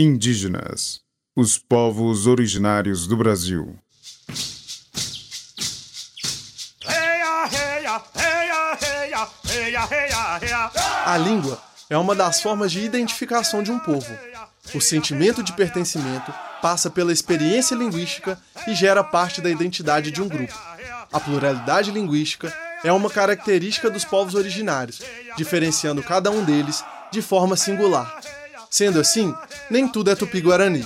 Indígenas, os povos originários do Brasil. A língua é uma das formas de identificação de um povo. O sentimento de pertencimento passa pela experiência linguística e gera parte da identidade de um grupo. A pluralidade linguística é uma característica dos povos originários, diferenciando cada um deles de forma singular. Sendo assim, nem tudo é tupi-guarani.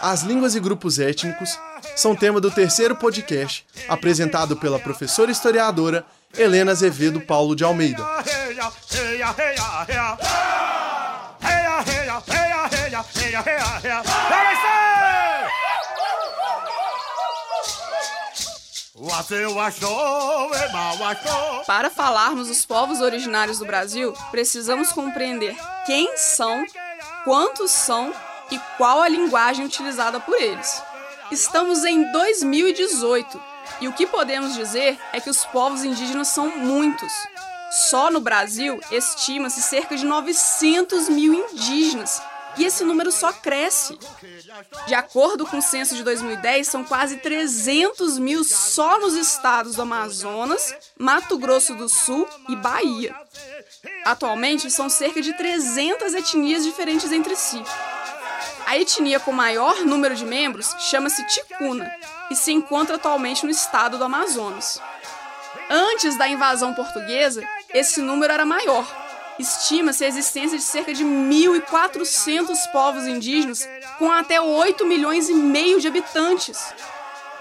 As línguas e grupos étnicos são tema do terceiro podcast, apresentado pela professora historiadora Helena Azevedo Paulo de Almeida. Para falarmos dos povos originários do Brasil, precisamos compreender quem são, quantos são e qual a linguagem utilizada por eles. Estamos em 2018 e o que podemos dizer é que os povos indígenas são muitos. Só no Brasil estima-se cerca de 900 mil indígenas e esse número só cresce. De acordo com o censo de 2010, são quase 300 mil só nos estados do Amazonas, Mato Grosso do Sul e Bahia. Atualmente, são cerca de 300 etnias diferentes entre si. A etnia com maior número de membros chama-se Ticuna e se encontra atualmente no estado do Amazonas. Antes da invasão portuguesa, esse número era maior. Estima-se a existência de cerca de 1.400 povos indígenas com até 8 milhões e meio de habitantes.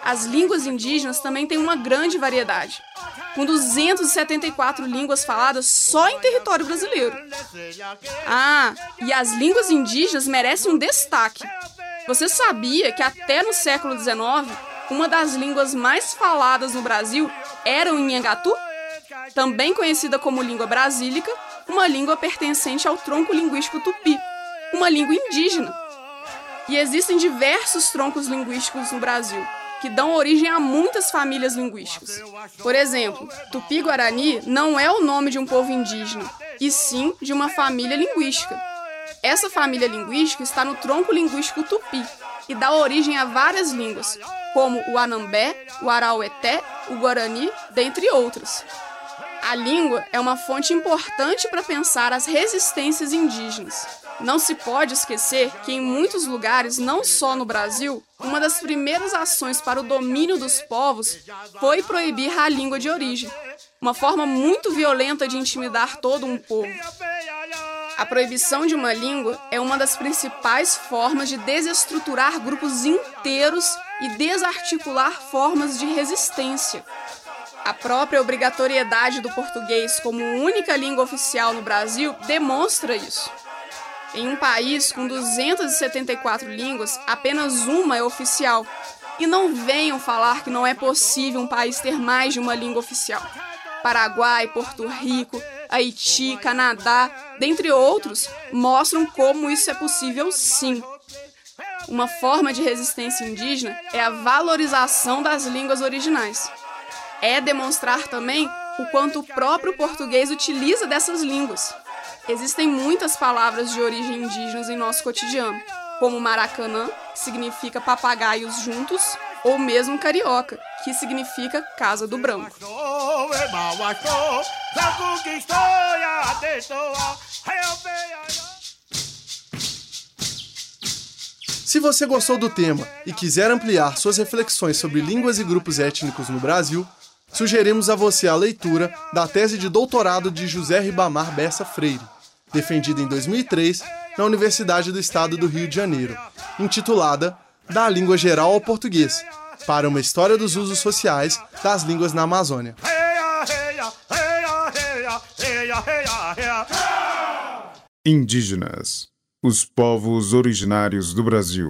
As línguas indígenas também têm uma grande variedade, com 274 línguas faladas só em território brasileiro. Ah, e as línguas indígenas merecem um destaque. Você sabia que até no século XIX, uma das línguas mais faladas no Brasil era o Inhangatu? Também conhecida como língua brasílica, uma língua pertencente ao tronco linguístico tupi, uma língua indígena. E existem diversos troncos linguísticos no Brasil, que dão origem a muitas famílias linguísticas. Por exemplo, Tupi-Guarani não é o nome de um povo indígena, e sim de uma família linguística. Essa família linguística está no tronco linguístico tupi e dá origem a várias línguas, como o Anambé, o Araueté, o Guarani, dentre outras. A língua é uma fonte importante para pensar as resistências indígenas. Não se pode esquecer que, em muitos lugares, não só no Brasil, uma das primeiras ações para o domínio dos povos foi proibir a língua de origem, uma forma muito violenta de intimidar todo um povo. A proibição de uma língua é uma das principais formas de desestruturar grupos inteiros e desarticular formas de resistência. A própria obrigatoriedade do português como única língua oficial no Brasil demonstra isso. Em um país com 274 línguas, apenas uma é oficial. E não venham falar que não é possível um país ter mais de uma língua oficial. Paraguai, Porto Rico, Haiti, Canadá, dentre outros, mostram como isso é possível sim. Uma forma de resistência indígena é a valorização das línguas originais. É demonstrar também o quanto o próprio português utiliza dessas línguas. Existem muitas palavras de origem indígenas em nosso cotidiano, como maracanã, que significa papagaios juntos, ou mesmo carioca, que significa casa do branco. Se você gostou do tema e quiser ampliar suas reflexões sobre línguas e grupos étnicos no Brasil, sugerimos a você a leitura da tese de doutorado de José Ribamar Bessa Freire, defendida em 2003 na Universidade do Estado do Rio de Janeiro, intitulada Da Língua Geral ao Português, para uma história dos usos sociais das línguas na Amazônia. Indígenas, os povos originários do Brasil.